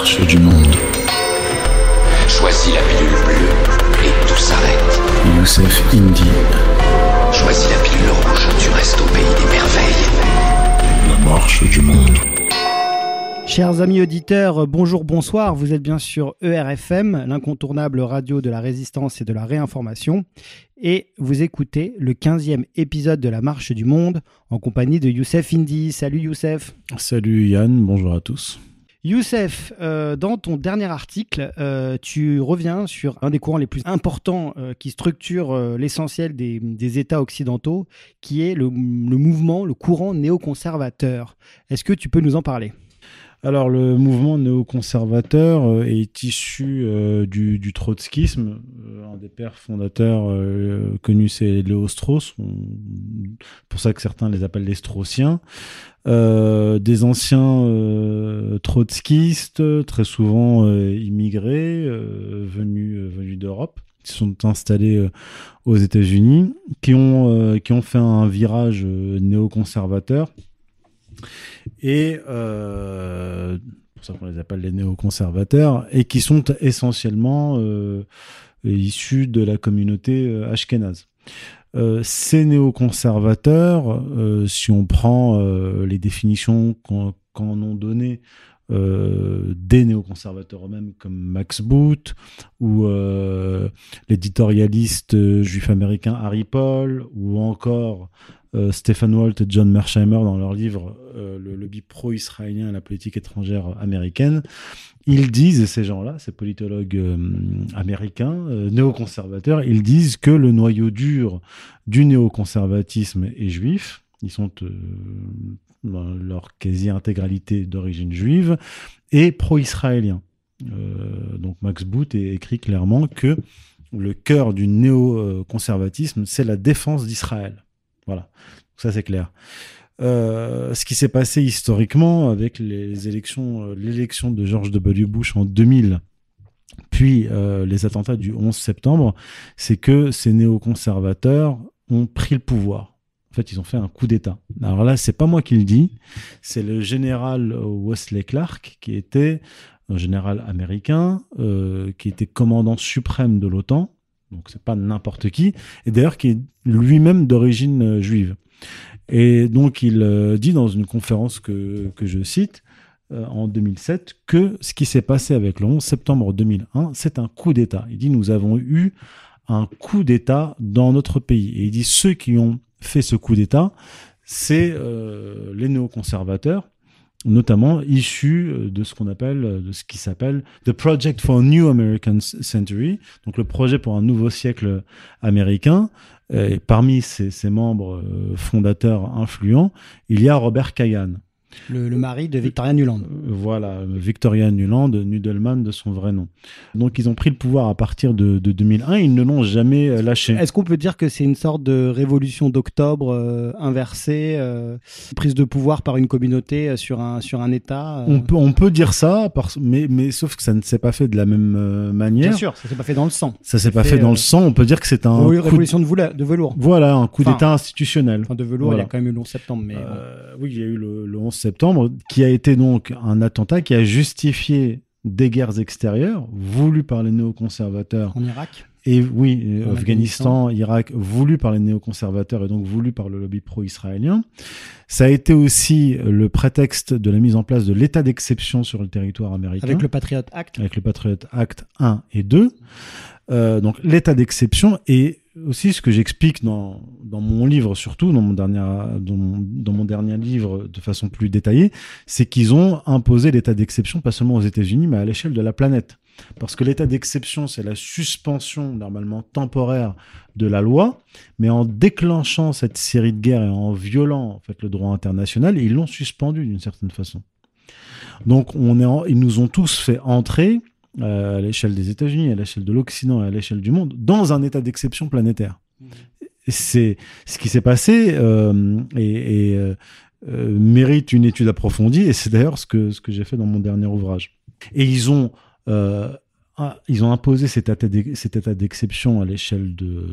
marche du monde. Choisis la pilule bleue et tout s'arrête. Youssef Indy. Choisis la pilule rouge, tu restes au pays des merveilles. La marche du monde. Chers amis auditeurs, bonjour, bonsoir. Vous êtes bien sûr ERFM, l'incontournable radio de la résistance et de la réinformation. Et vous écoutez le 15e épisode de La Marche du Monde en compagnie de Youssef Indy. Salut Youssef. Salut Yann, bonjour à tous. Youssef, euh, dans ton dernier article, euh, tu reviens sur un des courants les plus importants euh, qui structure l'essentiel des, États occidentaux, qui est le, le mouvement, le courant néoconservateur. Est-ce que tu peux nous en parler? Alors le mouvement néoconservateur euh, est issu euh, du, trotskisme. Euh, un des pères fondateurs connus c'est Léo Strauss. Pour ça que certains les appellent les Straussiens. Des anciens trotskistes, très souvent immigrés, venus, venus d'Europe, qui sont installés aux États-Unis, qui ont, qui ont fait un virage néoconservateur et euh, pour ça qu'on les appelle les néoconservateurs, et qui sont essentiellement euh, issus de la communauté euh, ashkénaze. Ces néoconservateurs, si on prend les définitions qu'en qu ont données des néoconservateurs eux-mêmes comme Max Boot ou l'éditorialiste juif américain Harry Paul ou encore Stephen Walt et John Mersheimer dans leur livre euh, Le lobby pro-israélien et la politique étrangère américaine. Ils disent, ces gens-là, ces politologues euh, américains, euh, néoconservateurs, ils disent que le noyau dur du néoconservatisme est juif. Ils sont euh, dans leur quasi-intégralité d'origine juive et pro-israélien. donc Max Boot écrit clairement que le cœur du néoconservatisme, c'est la défense d'Israël. Voilà, ça c'est clair. Euh, ce qui s'est passé historiquement avec les élections, euh, l'élection de George W. Bush en 2000, puis euh, les attentats du 11 septembre, c'est que ces néoconservateurs ont pris le pouvoir. En fait, ils ont fait un coup d'État. Alors là, c'est pas moi qui le dis, c'est le général Wesley Clark qui était un général américain, qui était commandant suprême de l'OTAN, donc c'est pas n'importe qui, et d'ailleurs qui est lui-même d'origine euh, juive. Et donc il euh, dit dans une conférence que, que je cite euh, en 2007 que ce qui s'est passé avec le 11 septembre 2001, c'est un coup d'État. Il dit nous avons eu un coup d'État dans notre pays. Et il dit ceux qui ont fait ce coup d'État, c'est euh, les néoconservateurs notamment issu de ce qu'on appelle, de ce qui s'appelle The Project for a New American Century, donc le projet pour un nouveau siècle américain. Et parmi ses, ses membres fondateurs influents, il y a Robert Kagan. Le, le, mari de Victoria Nuland. Voilà, Victoria Nuland, Nudelman de son vrai nom. Donc ils ont pris le pouvoir à partir de, de 2001, ils ne l'ont jamais lâché. Est-ce qu'on peut dire que c'est une sorte de révolution d'octobre euh, inversée, euh, prise de pouvoir par une communauté sur un, sur un État euh... on, peut, on peut dire ça, parce, mais, mais sauf que ça ne s'est pas fait de la même euh, manière. Bien sûr, ça s'est pas fait dans le sang. Ça s'est pas fait, fait dans le sang, on peut dire que c'est un... Oui, révolution de, de, de, velours. Voilà, un coup enfin, d'État institutionnel. Enfin, de velours, voilà. il y a quand même eu le 11 septembre. Mais Oui, il y a eu le, le 11 septembre, qui a été donc un attentat qui a justifié des guerres extérieures voulues par les néoconservateurs. En Irak et oui, en Afghanistan, Afghanistan, Irak, voulu par les néoconservateurs et donc voulu par le lobby pro-israélien. Ça a été aussi le prétexte de la mise en place de l'état d'exception sur le territoire américain. Avec le Patriot Act. Avec le Patriot Act 1 et 2. Euh, donc l'état d'exception et aussi ce que j'explique dans, mon livre surtout dans mon dernier dans mon, dernier livre de façon plus détaillée c'est qu'ils ont imposé l'état d'exception pas seulement aux États-Unis mais à l'échelle de la planète. Parce que l'état d'exception c'est la suspension normalement temporaire de la loi mais en déclenchant cette série de guerres et en violant en fait le droit international ils l'ont suspendu d'une certaine façon. Donc on est ils nous ont tous fait entrer à l'échelle des États-Unis, à l'échelle de l'Occident, à l'échelle du monde, dans un état d'exception planétaire. Mmh. C'est ce qui s'est passé euh, et, et euh, mérite une étude approfondie, et c'est d'ailleurs ce que, ce que j'ai fait dans mon dernier ouvrage. Et ils ont, ils ont imposé cet état d'exception à l'échelle de,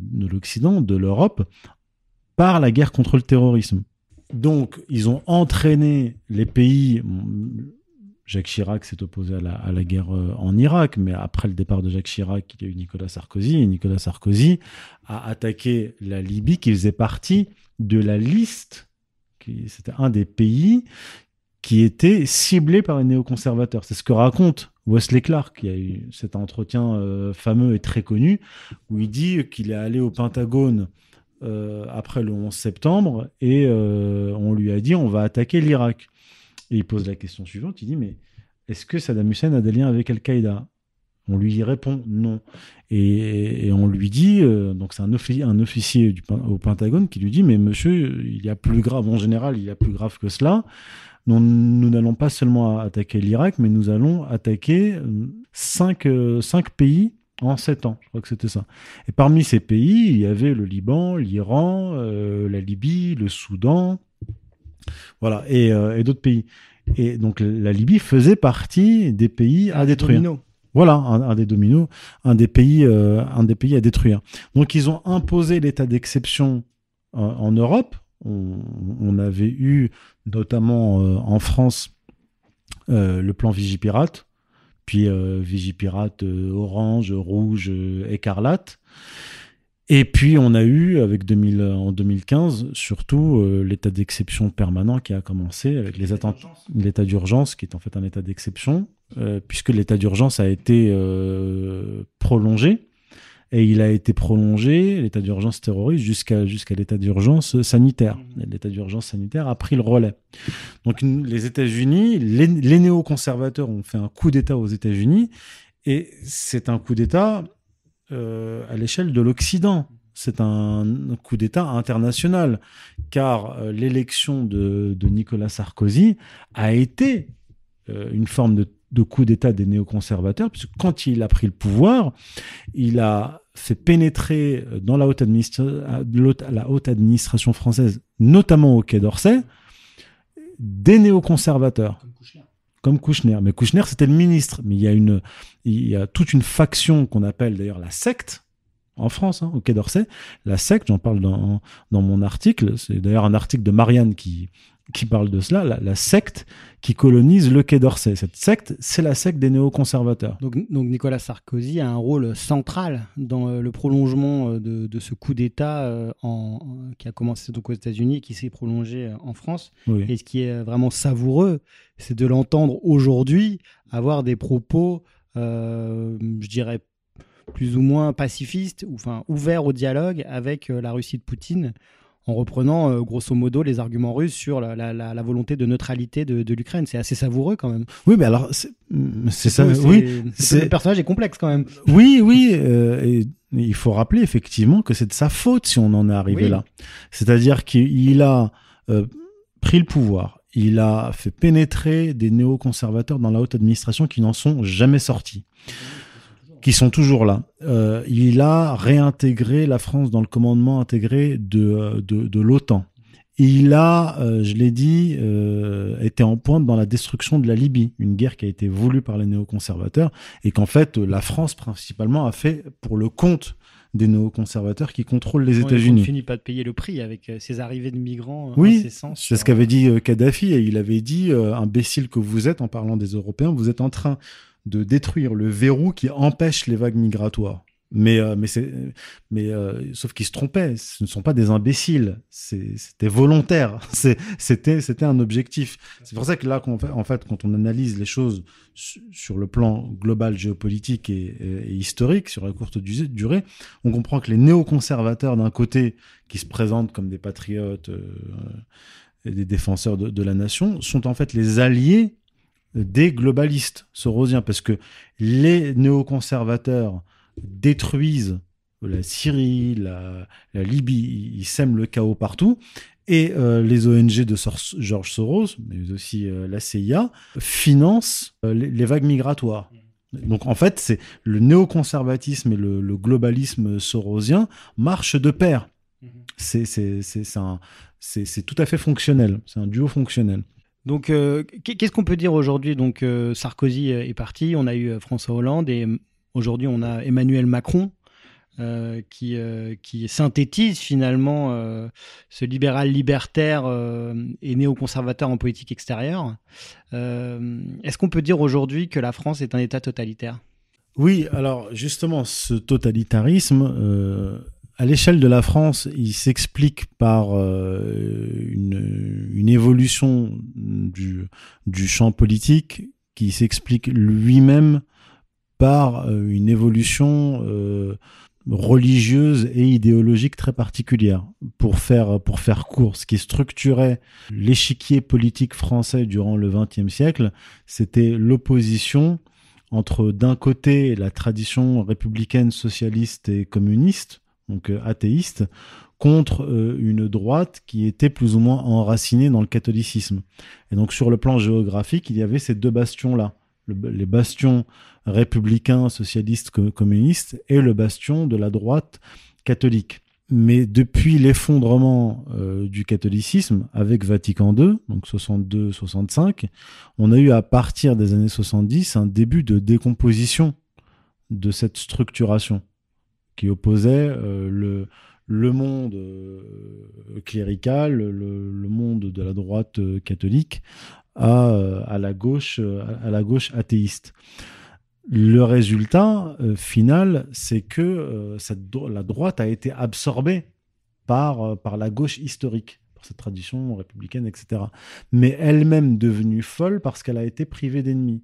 de l'Occident, de l'Europe, par la guerre contre le terrorisme. Donc, ils ont entraîné les pays Jacques Chirac s'est opposé à la, guerre euh, en Irak, mais après le départ de Jacques Chirac, il y a eu Nicolas Sarkozy, et Nicolas Sarkozy a attaqué la Libye, qui faisait partie de la liste, c'était un des pays qui était ciblé par les néoconservateurs. C'est ce que raconte Wesley Clark, qui a eu cet entretien euh, fameux et très connu, où il dit qu'il est allé au Pentagone euh, après le 11 septembre et on lui a dit on va attaquer l'Irak. Et il pose la question suivante, il dit mais est-ce que Saddam Hussein a des liens avec Al-Qaïda? On lui répond non. Et, on lui dit, euh, donc c'est un, offi- un officier au Pentagone qui lui dit mais monsieur, il y a plus grave, en général il y a plus grave que cela. Nous n'allons pas seulement attaquer l'Irak, mais nous allons attaquer euh, cinq, euh, cinq pays en sept ans. Je crois que c'était ça. Et parmi ces pays, il y avait le Liban, l'Iran, la Libye, le Soudan, voilà, et, euh, et d'autres pays. Et donc la Libye faisait partie des pays à détruire. Domino. Voilà, un, un des dominos, un des pays, euh, un des pays à détruire. Donc ils ont imposé l'état d'exception euh, en Europe. On, on avait eu notamment en France le plan Vigipirate, puis Vigipirate orange, rouge, écarlate. Et puis on a eu avec 2000, en 2015 surtout euh, l'état d'exception permanent qui a commencé avec les attentats, l'état d'urgence qui est en fait un état d'exception euh, puisque l'état d'urgence a été euh, prolongé. Et il a été prolongé l'état d'urgence terroriste jusqu'à jusqu'à l'état d'urgence sanitaire. Et L'état d'urgence sanitaire a pris le relais. Donc les États-Unis, les, les néoconservateurs ont fait un coup d'État aux États-Unis. Et c'est un coup d'État euh, à l'échelle de l'Occident. C'est un coup d'État international, car euh, l'élection de, Nicolas Sarkozy a été euh, une forme de, coup d'État des néoconservateurs, puisque quand il a pris le pouvoir, il a fait pénétrer dans la haute, administration française, notamment au Quai d'Orsay, des néoconservateurs. Mais Kouchner, c'était le ministre. Mais il y a toute une faction qu'on appelle d'ailleurs la secte en France, hein, au Quai d'Orsay. La secte, j'en parle dans mon article. C'est d'ailleurs un article de Marianne qui, qui parle de cela. La, la secte qui colonise le Quai d'Orsay. Cette secte, c'est la secte des néoconservateurs. Donc, donc Nicolas Sarkozy a un rôle central dans euh, le prolongement euh, de, de ce coup d'État euh, en- en- qui a commencé donc aux États-Unis et qui s'est prolongé en France. Oui. Et ce qui est vraiment savoureux, c'est de l'entendre aujourd'hui avoir des propos, euh, je dirais, plus ou moins pacifistes, ou enfin ouverts au dialogue avec la Russie de Poutine, en reprenant euh, grosso modo les arguments russes sur la, la- la- la volonté de neutralité de, de l'Ukraine. C'est assez savoureux quand même. Oui, mais alors, c'est c'est ça. Oui, c'est- le personnage est complexe quand même. Oui, oui, euh, et il faut rappeler effectivement que c'est de sa faute si on en est arrivé Oui. là. C'est-à-dire qu'il a euh, pris le pouvoir, il a fait pénétrer des néoconservateurs dans la haute administration qui n'en sont jamais sortis, qui sont toujours là. Euh, il a réintégré la France dans le commandement intégré de, euh, de, de l'OTAN. Il a, euh, je l'ai dit, euh, été en pointe dans la destruction de la Libye, une guerre qui a été voulue par les néoconservateurs et qu'en fait la France principalement a fait pour le compte des néoconservateurs qui contrôlent les On ne États-Unis. finit pas de payer le prix avec ces arrivées de migrants Oui, C'est ce qu'avait dit Kadhafi et il avait dit imbécile que vous êtes en parlant des Européens, vous êtes en train de détruire le verrou qui empêche les vagues migratoires. Mais euh, mais mais euh, sauf qu'ils se trompaient, ce ne sont pas des imbéciles, c'était volontaire, c'était un objectif. C'est pour ça que là en fait quand on analyse les choses su- sur le plan global géopolitique et, historique sur la courte du- durée, on comprend que les néoconservateurs d'un côté qui se présentent comme des patriotes euh, et des défenseurs de la nation sont en fait les alliés des globalistes sorosiens parce que les néoconservateurs détruisent la Syrie, la, la Libye, ils sèment le chaos partout. Et euh, les ONG de Sor- George Soros, mais aussi euh, la CIA, financent euh, les, les vagues migratoires. Donc en fait, c'est le néoconservatisme et le, le globalisme sorosien marchent de pair. C'est c'est- c'est tout à fait fonctionnel. C'est un duo fonctionnel. Donc, euh, qu'est- qu'est-ce qu'on peut dire aujourd'hui? Donc, euh, Sarkozy euh, est parti, on a eu François Hollande et euh, aujourd'hui on a Emmanuel Macron. qui, qui synthétise finalement ce libéral libertaire et néoconservateur en politique extérieure. Est-ce qu'on peut dire aujourd'hui que la France est un État totalitaire? Oui, alors justement, ce totalitarisme, à l'échelle de la France, il s'explique par euh, une, évolution du, du champ politique qui s'explique lui-même par euh, une évolution euh, religieuse et idéologique très particulière. Pour faire, pour faire court, ce qui structurait l'échiquier politique français durant le XXe siècle, c'était l'opposition entre d'un côté la tradition républicaine, socialiste et communiste, donc euh, athéiste, contre euh, une droite qui était plus ou moins enracinée dans le catholicisme. Et donc sur le plan géographique, il y avait ces deux bastions-là. Le- les bastions républicains, socialistes, co- communistes, et le bastion de la droite catholique. Mais depuis l'effondrement euh, du catholicisme avec Vatican II, donc 62-65, on a eu à partir des années 70 un début de décomposition de cette structuration qui opposait euh, le, monde euh, clérical, le, monde de la droite euh, catholique à, la gauche, à la gauche athéiste. Le résultat final, c'est que la droite a été absorbée par, par la gauche historique, par cette tradition républicaine, etc. Mais elle-même devenue folle parce qu'elle a été privée d'ennemis,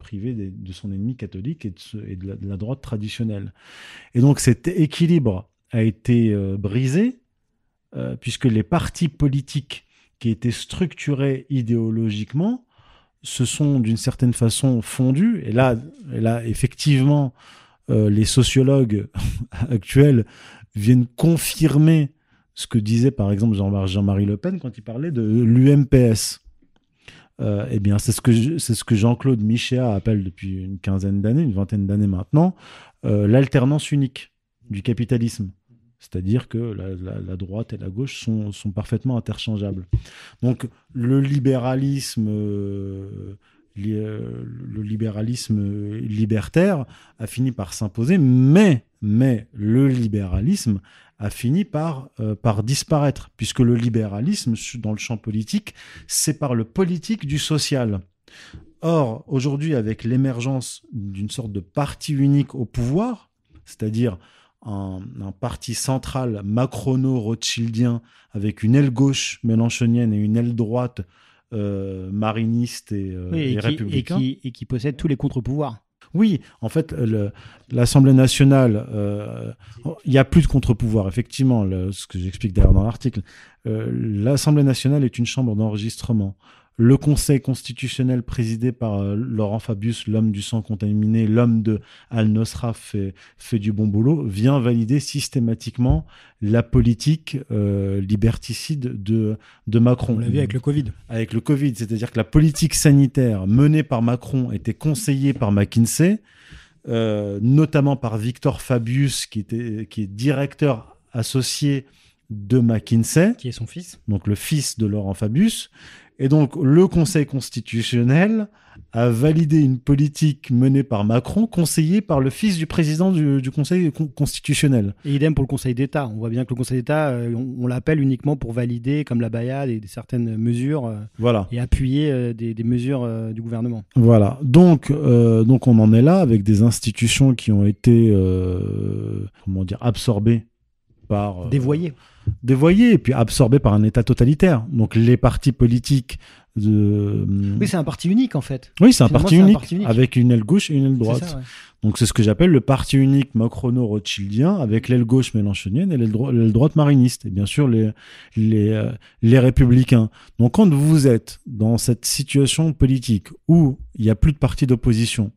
privée des- de son ennemi catholique et de, la, droite traditionnelle. Et donc cet équilibre a été euh, brisé euh, puisque les partis politiques qui étaient structurés idéologiquement se sont d'une certaine façon fondus. Et là, là effectivement, euh, les sociologues actuels viennent confirmer ce que disait par exemple Jean- Jean-Marie Le Pen quand il parlait de l'UMPS. Euh, eh bien, c'est ce que c'est ce que Jean-Claude Michéa appelle depuis une quinzaine d'années, une vingtaine d'années maintenant, euh, l'alternance unique du capitalisme. C'est-à-dire que la, la- droite et la gauche sont, sont parfaitement interchangeables. Donc le libéralisme, li- euh, le libéralisme euh, libertaire a fini par s'imposer, mais, mais le libéralisme a fini par, euh, par disparaître, puisque le libéralisme dans le champ politique sépare le politique du social. Or, aujourd'hui, avec l'émergence d'une sorte de parti unique au pouvoir, c'est-à-dire un, un parti central macrono-rothschildien avec une aile gauche mélanchonienne et une aile droite euh, mariniste et, euh, Oui, et et, qui, et, républicain. qui, et qui possède tous les contre-pouvoirs. Oui, en fait, l'Assemblée nationale, euh, il n'y a plus de contre-pouvoir, effectivement, le- ce que j'explique d'ailleurs dans l'article. Euh, L'Assemblée nationale est une chambre d'enregistrement. Le Conseil constitutionnel présidé par euh, Laurent Fabius, l'homme du sang contaminé, l'homme de Al-Nosra fait, fait du bon boulot, vient valider systématiquement la politique euh, liberticide de, de Macron. On l'a vu avec le Covid. avec le Covid, c'est-à-dire que la politique sanitaire menée par Macron était conseillée par McKinsey, euh, notamment par Victor Fabius, qui, était, qui est directeur associé de McKinsey, Qui est son fils donc le fils de Laurent Fabius. Et donc le Conseil constitutionnel a validé une politique menée par Macron, conseillée par le fils du président du, du Conseil con- constitutionnel. Et idem pour le Conseil d'État. On voit bien que le Conseil d'État, euh, on, on l'appelle uniquement pour valider, comme la Bayade, et certaines mesures euh, Voilà. et appuyer euh, des, des mesures du gouvernement. Voilà. Donc, donc on en est là avec des institutions qui ont été, comment dire, absorbées par euh, Dévoyé. et puis absorbées par un État totalitaire. Donc les partis politiques de, Oui, c'est un parti unique en fait. oui, c'est un, parti un unique, parti unique. avec une aile gauche et une aile droite. ça, ouais. Donc c'est ce que j'appelle le parti unique macrono-rothschildien avec l'aile gauche mélanchonienne et l'aile dro- l'aile droite mariniste. Et bien sûr les, les, euh, les républicains. Donc quand vous êtes dans cette situation politique où il n'y a plus de parti d'opposition,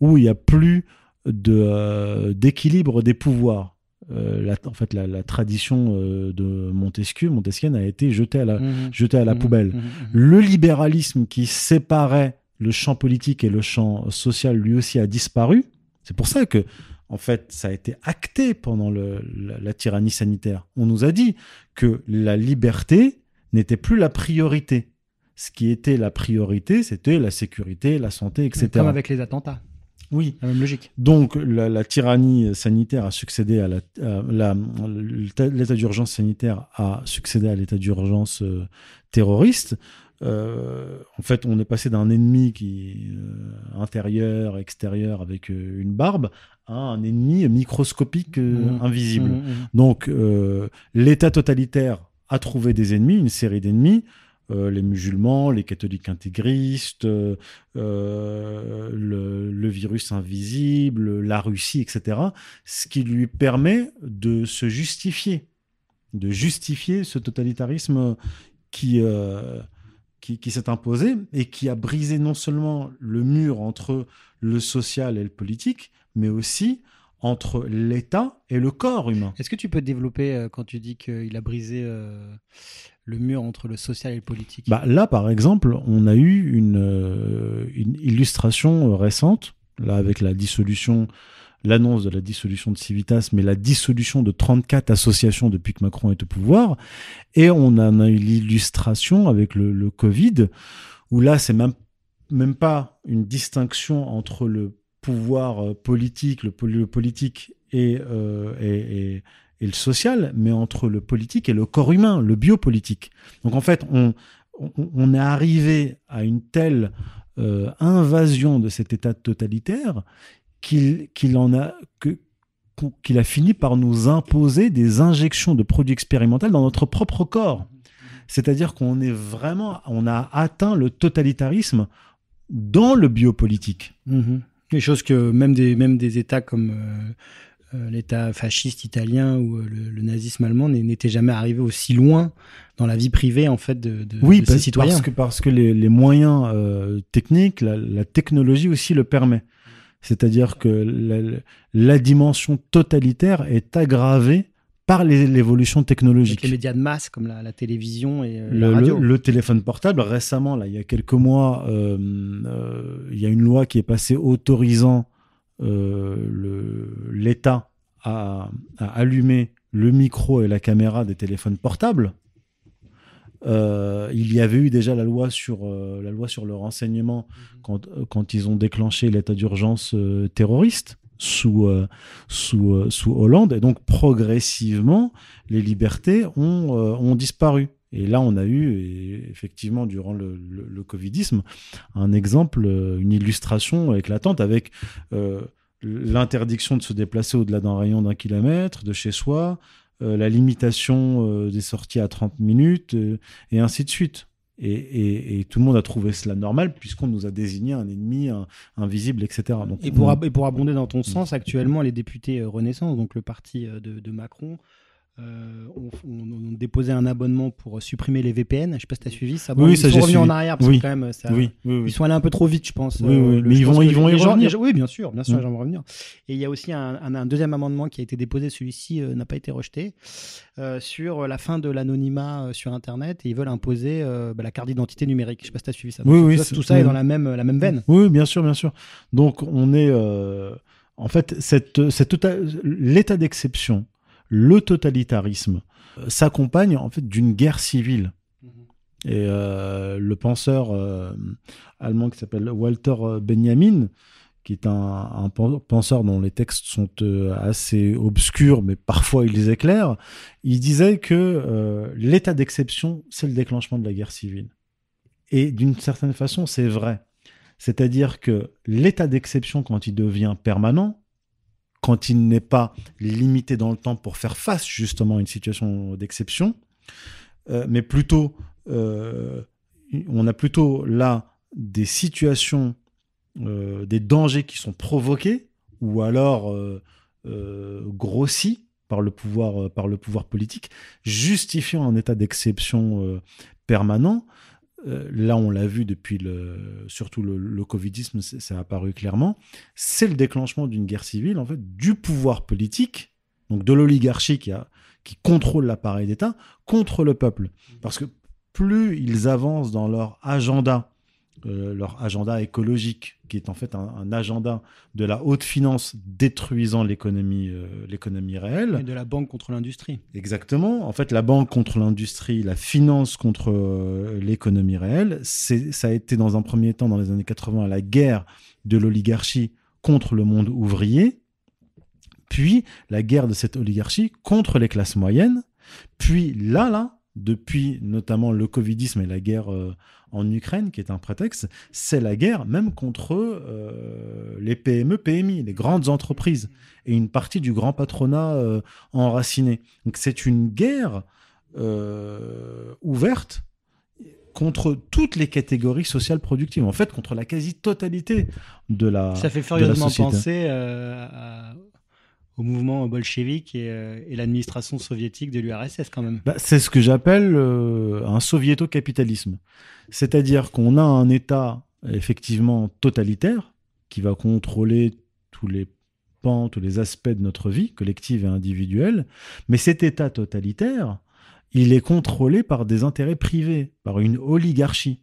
où il n'y a plus de, euh, d'équilibre des pouvoirs, euh, la, en fait la, la tradition euh, de Montesquieu, montesquienne a été jetée à la, Mhm. jetée à la Mhm. poubelle Mhm. Le libéralisme qui séparait le champ politique et le champ social lui aussi a disparu. C'est pour ça que, en fait, ça a été acté pendant le- la, la tyrannie sanitaire. On nous a dit que la liberté n'était plus la priorité. Ce qui était la priorité, c'était la sécurité, la santé, etc. Comme avec les attentats. Oui. La même logique. Donc la, la tyrannie sanitaire a succédé à la, l'état d'urgence sanitaire a succédé à l'état d'urgence euh, terroriste. Euh, en fait, on est passé d'un ennemi qui euh, intérieur, extérieur avec euh, une barbe à un ennemi microscopique Mhm. invisible. Mhm, mhm. Donc, l'État totalitaire a trouvé des ennemis, une série d'ennemis, euh, les musulmans, les catholiques intégristes, euh, euh, le, virus invisible, la Russie, etc. Ce qui lui permet de se justifier, de justifier ce totalitarisme qui, qui, s'est imposé et qui a brisé non seulement le mur entre le social et le politique, mais aussi entre l'État et le corps humain. Est-ce que tu peux développer quand tu dis qu'il a brisé le mur entre le social et le politique? Bah, là, par exemple, on a eu une, euh, illustration euh, récente, là, avec la dissolution, l'annonce de la dissolution de Civitas, mais la dissolution de 34 associations depuis que Macron est au pouvoir. Et on en a eu l'illustration avec le, Covid, où là, c'est même, même pas une distinction entre le pouvoir euh, politique, le, poli- le politique et- et le social, mais entre le politique et le corps humain, le biopolitique. Donc en fait, on, on, est arrivé à une telle euh, invasion de cet état totalitaire qu'il en a que qu'il a fini par nous imposer des injections de produits expérimentaux dans notre propre corps. C'est-à-dire qu'on est vraiment, on a atteint le totalitarisme dans le biopolitique. Mhm. Des choses que même des, même des États comme euh, l'État fasciste italien ou euh, le, le nazisme allemand n'étaient jamais arrivés aussi loin dans la vie privée en fait de, de, Oui, de ses parce, citoyens. parce que, parce que les, les moyens euh, techniques, la, la technologie aussi le permet. C'est-à-dire que la, la dimension totalitaire est aggravée par l'évolution Avec technologique. les médias de masse comme la, la télévision et euh, Le, la radio. le- le téléphone portable, récemment, là, il y a quelques mois, euh, euh, il y a une loi qui est passée autorisant euh, l'État à, à allumer le micro et la caméra des téléphones portables. Euh, il y avait eu déjà la loi sur, euh, la loi sur le renseignement quand, euh, ils ont déclenché l'état d'urgence euh, terroriste sous, euh, sous, euh, sous Hollande. Et donc, progressivement, les libertés ont, euh, ont disparu. Et là, on a eu, effectivement, durant le, le, le Covidisme, un exemple, euh, une illustration éclatante avec euh, l'interdiction de se déplacer au-delà d'un rayon d'un kilomètre de chez soi, euh, la limitation euh, des sorties à 30 minutes, et ainsi de suite. Et, et- et tout le monde a trouvé cela normal puisqu'on nous a désigné un ennemi un- invisible, etc. Donc, Et pour, on- ab- et pour abonder dans ton sens, actuellement, les députés Renaissance, donc le parti de, de Macron, euh, ont déposé un abonnement pour supprimer les VPN. Je sais pas si tu as suivi ça. Oui, ils ça, sont revenus en arrière parce Oui. que quand même, ça, oui, oui, oui. Ils sont allés un peu trop vite, je pense. Oui, oui, mais ils vont- ils vont y revenir. gens- oui, bien sûr, bien sûr, Mm. j'aimerais revenir. Et il y a aussi un, un- un deuxième amendement qui a été déposé, celui-ci euh, n'a pas été rejeté, euh, sur la fin de l'anonymat euh, sur Internet et ils veulent imposer euh, bah, la carte d'identité numérique. Je sais pas si tu as suivi ça. Oui, Donc, oui, tout ça, c'est- tout ça est dans la même, la même veine. Oui, bien sûr, bien sûr. Donc, on est. euh, en fait, cette, cette l'état d'exception, le totalitarisme, euh, s'accompagne en fait d'une guerre civile. Et euh, le penseur euh, allemand qui s'appelle Walter Benjamin, qui est un, un pen- penseur dont les textes sont euh, assez obscurs, mais parfois ils les éclairent, il disait que l'état d'exception, c'est le déclenchement de la guerre civile. Et d'une certaine façon, c'est vrai. C'est-à-dire que l'état d'exception, quand il devient permanent, quand il n'est pas limité dans le temps pour faire face justement à une situation d'exception, euh, mais plutôt, euh, on a plutôt là des situations, euh, des dangers qui sont provoqués ou alors grossis par le pouvoir, par le pouvoir politique, justifiant un état d'exception permanent. Euh, là, on l'a vu depuis le, surtout le, le covidisme, ça a apparu clairement. C'est le déclenchement d'une guerre civile, en fait, du pouvoir politique, donc de l'oligarchie qui, qui contrôle l'appareil d'État, contre le peuple. Parce que plus ils avancent dans leur agenda, euh, leur agenda écologique, qui est en fait un, un agenda de la haute finance détruisant l'économie, euh, l'économie réelle. Et de la banque contre l'industrie. Exactement. En fait, la banque contre l'industrie, la finance contre euh, l'économie réelle, c'est, ça a été dans un premier temps, dans les années 80, la guerre de l'oligarchie contre le monde ouvrier, puis la guerre de cette oligarchie contre les classes moyennes, puis là, là, depuis notamment le Covidisme et la guerre euh, en Ukraine, qui est un prétexte, c'est la guerre même contre euh, les PME, PMI, les grandes entreprises, et une partie du grand patronat euh, enraciné. Donc c'est une guerre ouverte contre toutes les catégories sociales productives, en fait contre la quasi-totalité de la Ça fait furieusement penser à- au mouvement bolchevique et, euh, et l'administration soviétique de l'URSS quand même. Bah, c'est ce que j'appelle euh, un soviéto-capitalisme. C'est-à-dire qu'on a un État effectivement totalitaire qui va contrôler tous les pans, tous les aspects de notre vie, collective et individuelle, mais cet État totalitaire, il est contrôlé par des intérêts privés, par une oligarchie.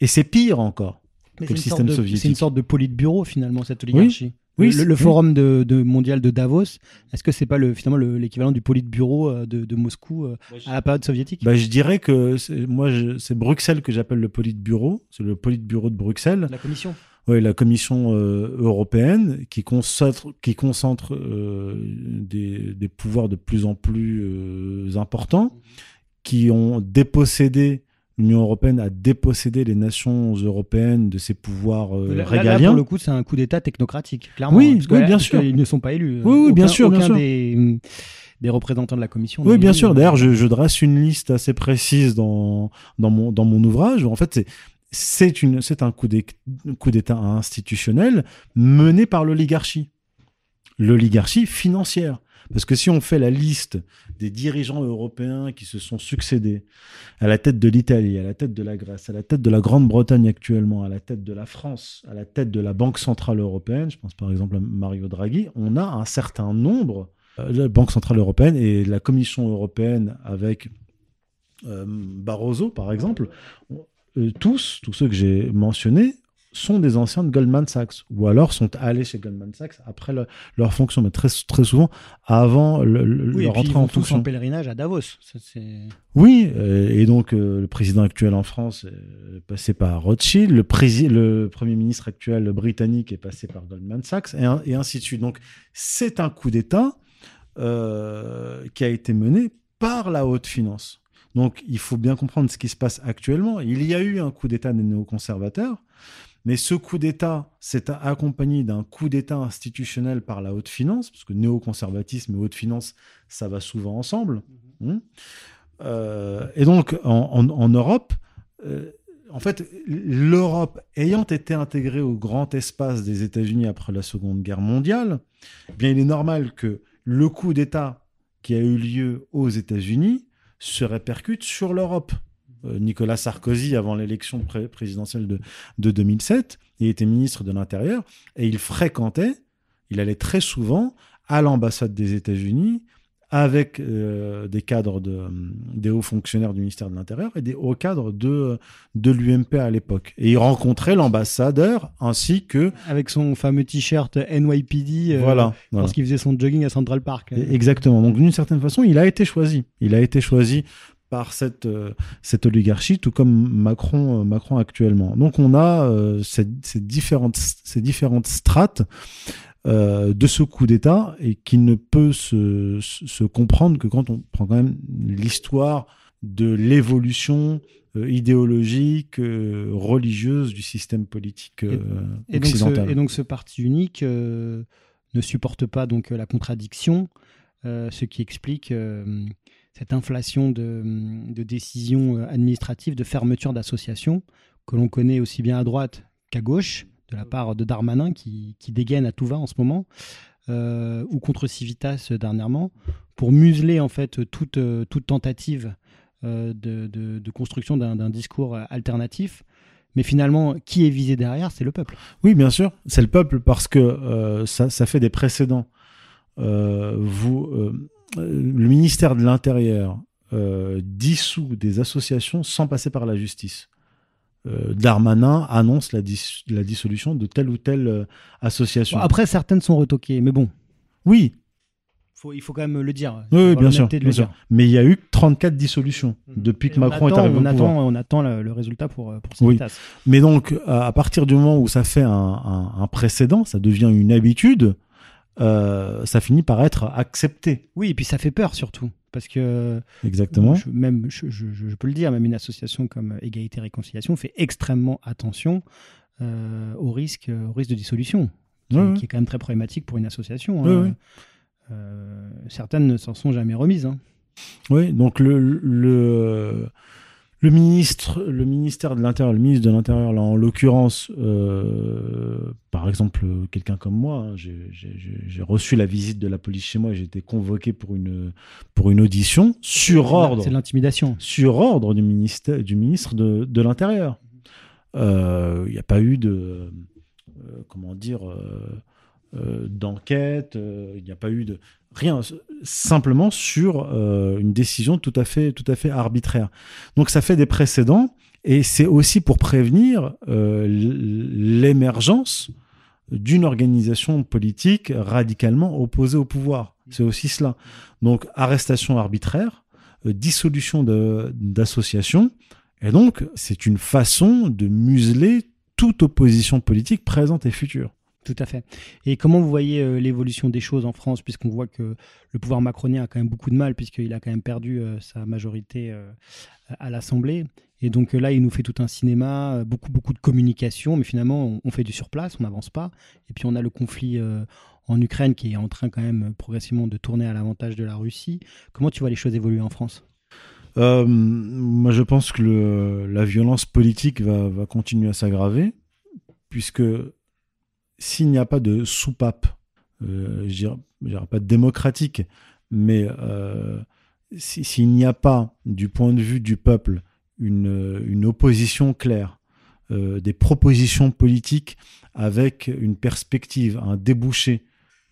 Et c'est pire encore. Mais que le système de- soviétique. C'est une sorte de politburo finalement cette oligarchie. Oui, le, c'est- le oui. forum de, de mondial de Davos, est-ce que c'est pas le, finalement le- l'équivalent du politburo euh, de, de Moscou euh, à la période soviétique? Bah, je dirais que c'est- moi, c'est Bruxelles que j'appelle le Politburo. C'est le Politburo de Bruxelles. La commission. Oui, la Commission euh, européenne qui concentre, qui concentre euh, des, des pouvoirs de plus en plus euh, importants, qui ont dépossédé, l'Union européenne a dépossédé les nations européennes de ses pouvoirs euh, Là- là, là, régaliens. pour le coup, c'est un coup d'État technocratique, clairement. Oui, hein, parce que oui, là- bien sûr. qu'ils ne sont pas élus. Oui, oui, bien Aucun- sûr, bien sûr. Des, des représentants de la commission. Oui, bien sûr. D'ailleurs, je, je dresse une liste assez précise dans, dans, mon, dans mon ouvrage. En fait, c'est, c'est, une, c'est un coup d'État institutionnel mené par l'oligarchie. L'oligarchie financière. Parce que si on fait la liste des dirigeants européens qui se sont succédés à la tête de l'Italie, à la tête de la Grèce, à la tête de la Grande-Bretagne actuellement, à la tête de la France, à la tête de la Banque Centrale Européenne, je pense par exemple à Mario Draghi, on a un certain nombre euh, la Banque Centrale Européenne et la Commission Européenne avec euh, Barroso, par exemple, euh, tous, tous ceux que j'ai mentionnés, sont des anciens de Goldman Sachs, ou alors sont allés chez Goldman Sachs après le- leur fonction, mais très, très souvent avant le- le- Oui, et leur entrée en tous fonction. en pèlerinage à Davos. Ça, c'est- Oui, et donc euh, le président actuel en France est passé par Rothschild, le, premier ministre actuel britannique est passé par Goldman Sachs, et, un- et ainsi de suite. Donc c'est un coup d'État euh, qui a été mené par la haute finance. Donc il faut bien comprendre ce qui se passe actuellement. Il y a eu un coup d'État des néoconservateurs, mais ce coup d'État s'est accompagné d'un coup d'État institutionnel par la haute finance, parce que néoconservatisme et haute finance, ça va souvent ensemble. Hein. Euh, et donc, en, en- en Europe, euh, en fait, l'Europe ayant été intégrée au grand espace des États-Unis après la Seconde Guerre mondiale, eh bien, il est normal que le coup d'État qui a eu lieu aux États-Unis se répercute sur l'Europe. Euh, Nicolas Sarkozy, avant l'élection pré- présidentielle de, de 2007, il était ministre de l'Intérieur et il fréquentait, il allait très souvent à l'ambassade des États-Unis avec euh, des cadres de, des hauts fonctionnaires du ministère de l'Intérieur et des hauts cadres de, de l'UMP à l'époque. Et il rencontrait l'ambassadeur ainsi que... Avec son fameux t-shirt NYPD euh, voilà. lorsqu'il faisait son jogging à Central Park. Exactement. Donc d'une certaine façon, il a été choisi. Il a été choisi par cette, euh, cette oligarchie, tout comme Macron, euh, Macron actuellement. Donc on a euh, ces, ces différentes, ces différentes strates de ce coup d'État et qui ne peut se, comprendre que quand on prend quand même l'histoire de l'évolution idéologique, religieuse du système politique Et donc, ce, occidental. et donc ce parti unique ne supporte pas donc la contradiction, ce qui explique cette inflation de, décisions euh, administratives, de fermeture d'associations que l'on connaît aussi bien à droite qu'à gauche, de la part de Darmanin qui, dégaine à tout va en ce moment, euh, ou contre Civitas euh, dernièrement, pour museler en fait toute, tentative de, construction d'un discours alternatif. Mais finalement, qui est visé derrière C'est le peuple. Oui, bien sûr, c'est le peuple parce que ça, ça fait des précédents. Vous, le ministère de l'Intérieur euh, dissout des associations sans passer par la justice. Euh, Darmanin annonce la, dis- la dissolution de telle ou telle euh, association. Bon, après, certaines sont retoquées, mais bon. Oui, faut, il faut quand même le dire. Oui, oui, bien sûr, bien. Mais il y a eu 34 dissolutions depuis que Et Macron est arrivé on au pouvoir. attend, on attend le, le résultat pour, euh, pour Oui. Civitas. Mais donc, à à partir du moment où ça fait un, un- un précédent, ça devient une habitude, euh, ça finit par être accepté. Oui, et puis ça fait peur surtout. Parce que Exactement. je, même, je, je- je- je peux le dire, même une association comme Égalité Réconciliation fait extrêmement attention euh, au, risque, au risque de dissolution, qui, Ouais, ouais. qui est quand même très problématique pour une association. hein. Ouais. Euh, certaines ne s'en sont jamais remises. hein. Oui, donc le, le, le ministre, le ministère de l'Intérieur, le ministre de l'Intérieur, là, en l'occurrence, euh, par exemple, quelqu'un comme moi, hein, j'ai- reçu la visite de la police chez moi et j'ai été convoqué pour une, pour une audition sur ordre. C'est l'intimidation. sur ordre du, ministère, du ministre de, de l'Intérieur. Euh, Il n'y a pas eu de, euh, comment dire, d'enquête, il n'y a pas eu de rien, simplement sur euh, une décision tout à fait, tout à fait arbitraire. Donc ça fait des précédents et c'est aussi pour prévenir euh, l'émergence d'une organisation politique radicalement opposée au pouvoir. C'est aussi cela. Donc arrestation arbitraire, euh, dissolution d'associations, et donc c'est une façon de museler toute opposition politique présente et future. Tout à fait. Et comment vous voyez euh, l'évolution des choses en France, puisqu'on voit que le pouvoir macronien a quand même beaucoup de mal, puisqu'il a quand même perdu euh, sa majorité euh, à l'Assemblée. Et donc là, il nous fait tout un cinéma, beaucoup, beaucoup de communication, mais finalement, on, fait du surplace, on n'avance pas. Et puis on a le conflit en Ukraine qui est en train quand même progressivement de tourner à l'avantage de la Russie. Comment tu vois les choses évoluer en France? Moi, je pense que la violence politique va continuer à s'aggraver, puisque s'il n'y a pas de soupape, euh, je dirais, pas démocratique, mais euh, si- s'il n'y a pas, du point de vue du peuple, une, opposition claire, euh, des propositions politiques avec une perspective, un débouché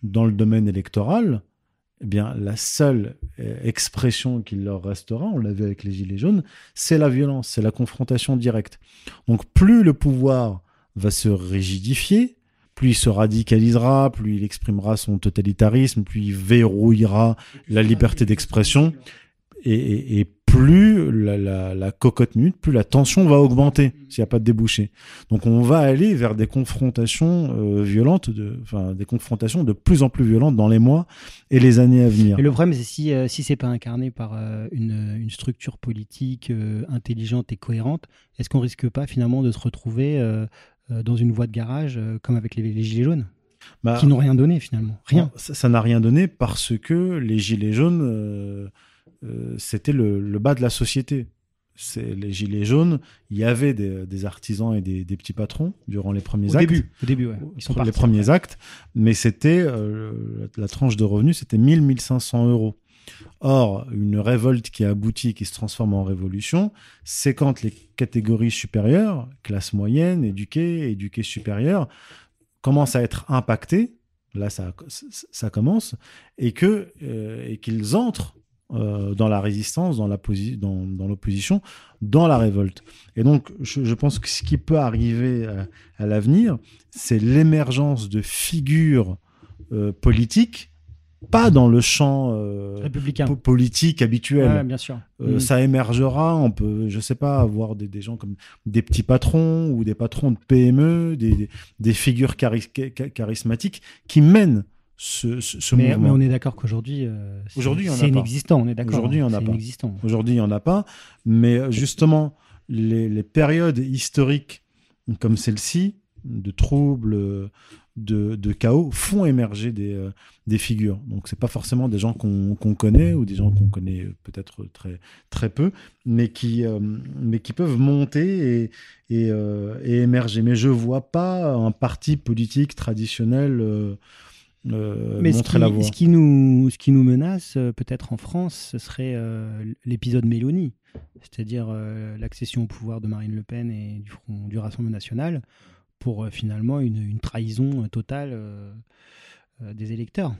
dans le domaine électoral, eh bien, la seule euh, expression qu'il leur restera, on l'a vu avec les Gilets jaunes, c'est la violence, c'est la confrontation directe. Donc, plus le pouvoir va se rigidifier, plus il se radicalisera, plus il exprimera son totalitarisme, plus il verrouillera la liberté d'expression, et, plus la, cocotte minute, plus la tension va augmenter s'il n'y a pas de débouché. Donc on va aller vers des confrontations euh, violentes, enfin des confrontations de plus en plus violentes dans les mois et les années à venir. Et le problème, c'est si, euh, si c'est pas incarné par euh, une, une structure politique euh, intelligente et cohérente, est-ce qu'on risque pas finalement de se retrouver dans une voie de garage euh, comme avec les, les Gilets jaunes, Bah, qui n'ont rien donné finalement Rien. Ça n'a rien donné parce que les gilets jaunes, euh, euh, c'était le, le bas de la société. Les gilets jaunes. Il y avait des, des artisans et des, des petits patrons durant les premiers Au actes. début, au début, ouais. Ils sont Pour les partis premiers actes, mais c'était euh, la, la tranche de revenus, c'était 1000-1500 euros. Or, une révolte qui aboutit, qui se transforme en révolution, c'est quand les catégories supérieures, classe moyenne, éduquée, éduquée supérieure, commencent à être impactées. Là, ça, commence, euh, et qu'ils entrent euh, dans la résistance, dans l'opposition, dans la révolte. Et donc, je, pense que ce qui peut arriver à, à l'avenir, c'est l'émergence de figures euh, politiques, pas dans le champ euh, Républicain. politique habituel. Ouais, bien sûr. Euh, Mm. Ça émergera, on peut, je sais pas, avoir des, des gens comme des petits patrons ou des patrons de PME, des, des, des figures chari- cha- charismatiques qui mènent ce, ce, ce mais, mais mouvement. on est d'accord qu'aujourd'hui, euh, c'est- Aujourd'hui, c'est inexistant. On est d'accord. Aujourd'hui, il y en a c'est pas. Aujourd'hui, il n'y en a pas. Mais justement, les, les périodes historiques comme celle-ci, de troubles, de, de chaos, font émerger des, euh, des figures. Donc, c'est pas forcément des gens qu'on connaît ou des gens qu'on connaît peut-être très, très peu, mais qui, euh, mais qui peuvent monter et, et, euh, et émerger. Mais je vois pas un parti politique traditionnel euh, euh, Mais ce qui, la voie. ce qui nous, ce qui nous menace, euh, peut-être en France, ce serait euh, l'épisode Mélanie, c'est-à-dire euh, l'accession au pouvoir de Marine Le Pen et du, Front, du Rassemblement national, pour euh, finalement une, une trahison euh, totale euh, des électeurs.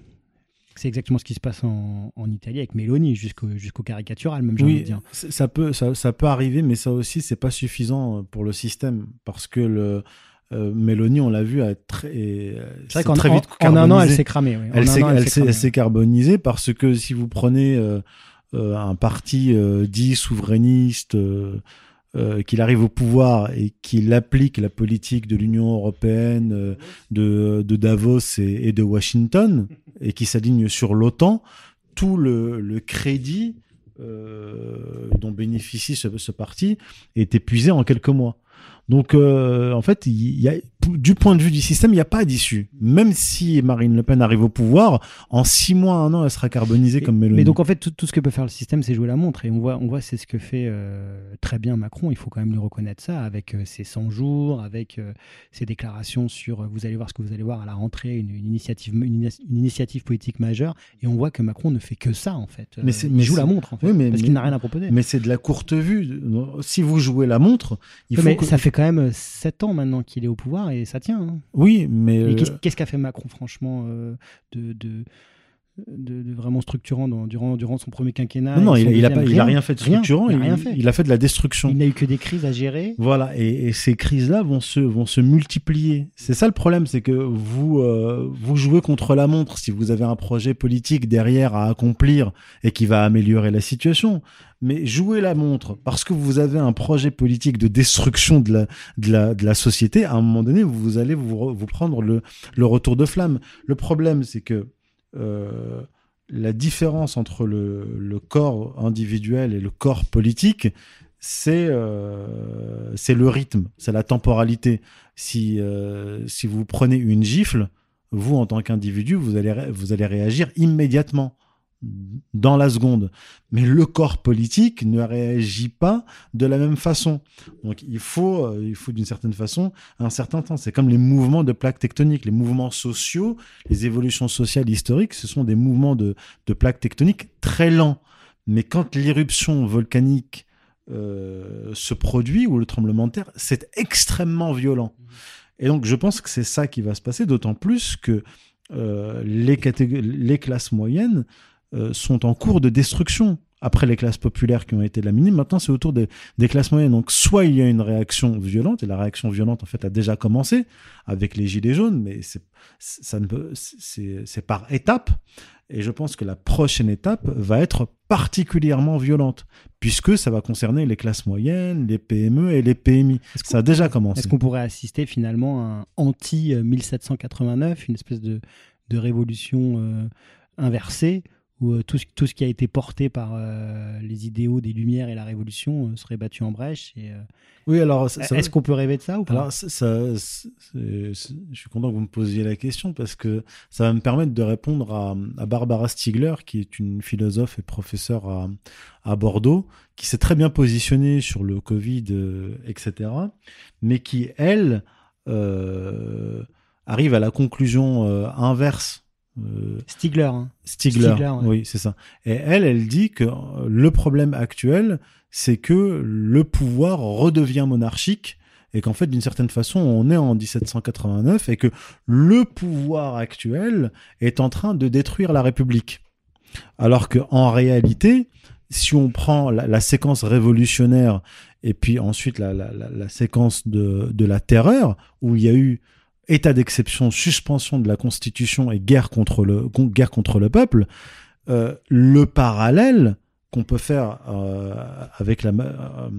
C'est exactement ce qui se passe en, en Italie avec Mélanie, jusqu'au jusqu'au caricatural, même, j'ai envie de dire. ça peut, ça, ça peut arriver, mais ça aussi, c'est pas suffisant pour le système parce que le, Euh, Mélanie, on l'a vu, a très, C'est vrai très en- vite en un an, elle s'est cramée. oui. Elle s'est carbonisée parce que si vous prenez euh, euh, un parti dit souverainiste, euh, qu'il arrive au pouvoir et qu'il applique la politique de l'Union européenne, euh, de, Davos et, de Washington, et qui s'aligne sur l'OTAN, tout le, crédit euh, dont bénéficie ce parti est épuisé en quelques mois. Donc, euh, en fait, il y a, du point de vue du système, il n'y a pas d'issue. Même si Marine Le Pen arrive au pouvoir, en six mois, un an, elle sera carbonisée comme Mélanie. Mais donc en fait, tout, tout ce que peut faire le système, c'est jouer la montre. Et on voit, on voit c'est ce que fait euh, très bien Macron. Il faut quand même lui reconnaître ça, avec euh, ses 100 jours, avec ses déclarations sur vous allez voir ce que vous allez voir à la rentrée, une, une initiative, une, initiative politique majeure. Et on voit que Macron ne fait que ça en fait. Mais il mais joue la montre en fait, Oui, mais- parce qu'il n'a rien à proposer. Mais c'est de la courte vue. Si vous jouez la montre, il faut mais que... ça fait quand même 7 ans maintenant qu'il est au pouvoir et ça tient. hein. Oui, mais... Euh, qu'est-ce qu'a fait Macron, franchement, euh, de, de, de- de vraiment structurant dans- durant, durant son premier quinquennat Non, non, il, son a- il a, deuxième pas, il a rien fait de Rien. structurant, Il a rien fait. il a fait de la destruction. Il n'a eu que des crises à gérer. Voilà, et, et ces crises-là vont se, vont se multiplier. C'est ça le problème, c'est que vous, euh, vous jouez contre la montre si vous avez un projet politique derrière à accomplir et qui va améliorer la situation. Mais jouez la montre parce que vous avez un projet politique de destruction de la, de la, de la société, à un moment donné, vous allez vous, vous prendre le, le retour de flamme. Le problème, c'est que euh, la différence entre le, corps individuel et le corps politique, c'est euh, le rythme, c'est la temporalité. Si, euh, si vous prenez une gifle, vous, en tant qu'individu, vous allez, vous allez réagir immédiatement, dans la seconde. Mais le corps politique ne réagit pas de la même façon. Donc il faut, euh, il faut d'une certaine façon un certain temps. C'est comme les mouvements de plaques tectoniques, les mouvements sociaux, les évolutions sociales historiques, ce sont des mouvements de, de plaques tectoniques très lents. Mais quand l'éruption volcanique euh, se produit ou le tremblement de terre, c'est extrêmement violent. Et donc je pense que c'est ça qui va se passer, d'autant plus que euh, les, classes moyennes euh, sont en cours de destruction. Après les classes populaires qui ont été laminées, maintenant c'est autour des, des classes moyennes. Donc soit il y a une réaction violente, et la réaction violente en fait a déjà commencé avec les gilets jaunes, mais c'est par étapes. Et je pense que la prochaine étape va être particulièrement violente, puisque ça va concerner les classes moyennes, les PME et les PMI. Ça a déjà commencé. Est-ce qu'on pourrait assister finalement à un anti-1789, une espèce de, de révolution euh, inversée, où euh, tout, ce, tout ce qui a été porté par euh, les idéaux des Lumières et la Révolution euh, serait battu en brèche et, euh, Oui, alors Est-ce qu'on peut rêver de ça ou pas? Alors, ça, ça- c'est- c'est- je suis content que vous me posiez la question parce que ça va me permettre de répondre à, à Barbara Stiegler, qui est une philosophe et professeure à, à Bordeaux, qui s'est très bien positionnée sur le Covid, etc., mais qui, elle, arrive à la conclusion inverse. Euh, Stigler. hein. Stigler, Stigler, ouais. oui, c'est ça. Et elle, elle dit que euh, le problème actuel, c'est que le pouvoir redevient monarchique et qu'en fait, d'une certaine façon, on est en 1789 et que le pouvoir actuel est en train de détruire la République. Alors que en réalité, si on prend la, la séquence révolutionnaire et puis ensuite la, la- la- la séquence de, de la terreur, où il y a eu état d'exception, suspension de la Constitution et guerre contre le, peuple, euh, le parallèle qu'on peut faire euh, avec, la, ma- euh,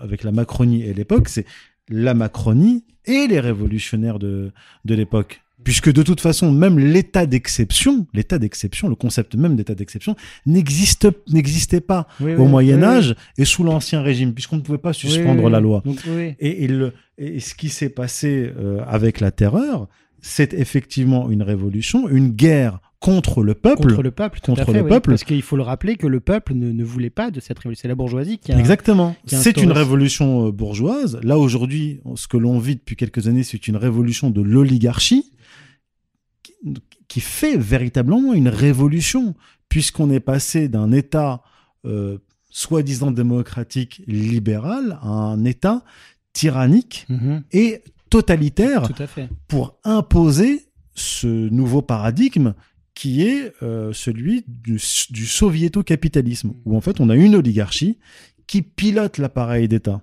avec la Macronie et l'époque, c'est la Macronie et les révolutionnaires de l'époque. Puisque de toute façon, même l'état d'exception, l'état d'exception, le concept même d'état d'exception, n'existe, n'existait pas Oui, au oui, Moyen oui, Âge et sous l'Ancien Régime, puisqu'on ne pouvait pas suspendre la loi. Donc. Et, et le- et ce qui s'est passé euh, avec la terreur, c'est effectivement une révolution, une guerre contre le peuple. Contre le peuple, tout Contre à fait, le oui. peuple. Parce qu'il faut le rappeler que le peuple ne, ne voulait pas de cette révolution. C'est la bourgeoisie qui a. Exactement. C'est une révolution euh, bourgeoise. Là, aujourd'hui, ce que l'on vit depuis quelques années, c'est une révolution de l'oligarchie qui, fait véritablement une révolution, puisqu'on est passé d'un État euh, soi-disant démocratique libéral à un État tyrannique Mhm. et totalitaire Tout à fait. pour imposer ce nouveau paradigme qui est euh, celui du, du soviéto-capitalisme, où en fait on a une oligarchie qui pilote l'appareil d'État.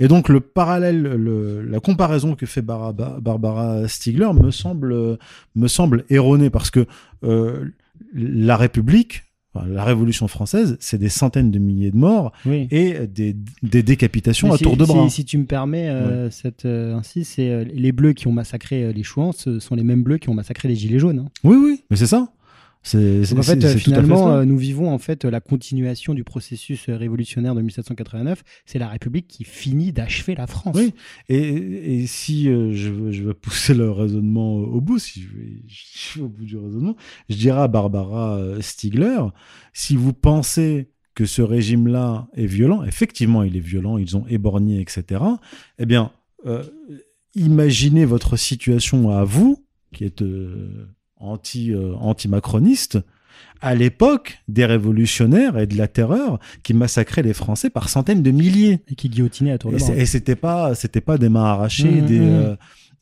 Et donc le parallèle, le- la comparaison que fait Barbara, Barbara Stiegler me semble, me semble erronée parce que euh, la République, enfin, la Révolution française, c'est des centaines de milliers de morts Oui. et des, des décapitations Mais à si- tour de bras. Si, si tu me permets, euh, cette, euh, ainsi, c'est les Bleus qui ont massacré les Chouans, ce sont les mêmes Bleus qui ont massacré les Gilets jaunes. hein. Oui, oui, mais c'est ça. C'est, c'est- Donc en fait, finalement, euh, nous vivons en fait la continuation du processus euh, révolutionnaire de 1789. C'est la République qui finit d'achever la France. Oui. Et, et si euh, je, veux, je veux pousser le raisonnement au bout, si je vais, je au bout du raisonnement, je dirais à Barbara Stiegler, si vous pensez que ce régime-là est violent, effectivement, il est violent, ils ont éborgné, etc. Eh bien, euh, imaginez votre situation à vous, qui êtes euh, anti, euh, anti-macroniste, à l'époque des révolutionnaires et de la terreur qui massacraient les Français par centaines de milliers. Et qui guillotinait à tour de bras. c'est- et c'était pas, c'était pas des mains arrachées, Mmh, des, mmh. euh,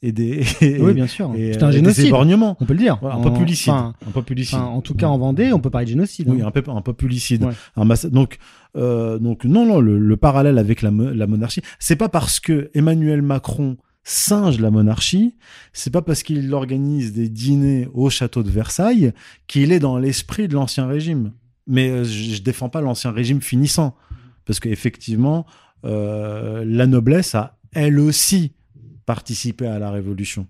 et des, et, Oui, bien sûr. C'était un des génocide. éborgnements. On peut le dire. Voilà, un En- populicide. enfin, un populicide. enfin, en tout cas, en Vendée, on peut parler de génocide. Oui, hein. un, peu, un populicide. Ouais. Un massa- donc, euh, donc, non, non, le, le parallèle avec la, la monarchie, c'est pas parce que Emmanuel Macron singe la monarchie, c'est pas parce qu'il organise des dîners au château de Versailles qu'il est dans l'esprit de l'ancien régime. Mais euh, je, je défends pas l'ancien régime finissant, parce qu'effectivement, euh, la noblesse a elle aussi participé à la révolution.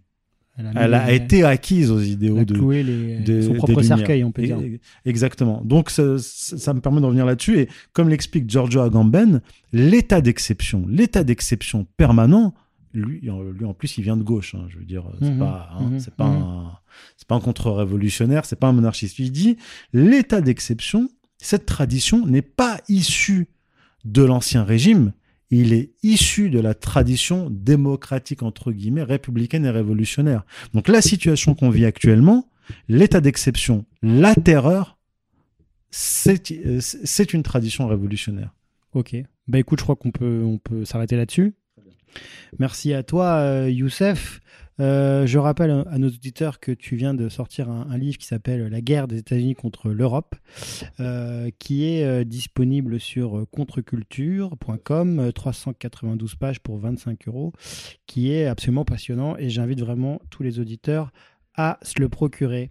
Elle a, Elle a mis- été acquise aux elle idéaux a de, cloué les, des- son propre cercueil, on peut dire. Exactement. Donc ça, ça- ça me permet de revenir là-dessus. Et comme l'explique Giorgio Agamben, l'état d'exception, l'état d'exception permanent, lui, en- lui en plus, il vient de gauche. hein, je veux dire, c'est Mhm, pas, hein, mhm, c'est pas mhm. un, c'est pas un contre-révolutionnaire, c'est pas un monarchiste. Il dit l'état d'exception, cette tradition n'est pas issue de l'ancien régime. Il est issu de la tradition démocratique, entre guillemets, républicaine et révolutionnaire. Donc la situation qu'on vit actuellement, l'état d'exception, la terreur, c'est euh, c'est une tradition révolutionnaire. Ok. Bah écoute, je crois qu'on peut, on peut s'arrêter là-dessus. Merci à toi, euh, Youssef. Euh, je rappelle à nos auditeurs que tu viens de sortir un, un livre qui s'appelle La guerre des États-Unis contre l'Europe, euh, qui est euh, disponible sur contreculture.com, euh, 392 pages pour 25 euros, qui est absolument passionnant et j'invite vraiment tous les auditeurs à se le procurer.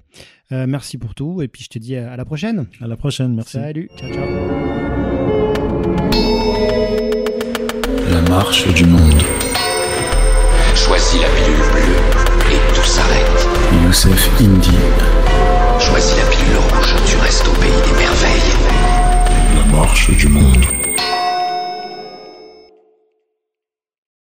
Merci pour tout et puis je te dis à à la prochaine. À la prochaine, merci. Salut, ciao ciao la marche du monde. Choisis la pilule bleue et tout s'arrête. Youssef Indy. Choisis la pilule rouge, tu restes au pays des merveilles. La marche du monde.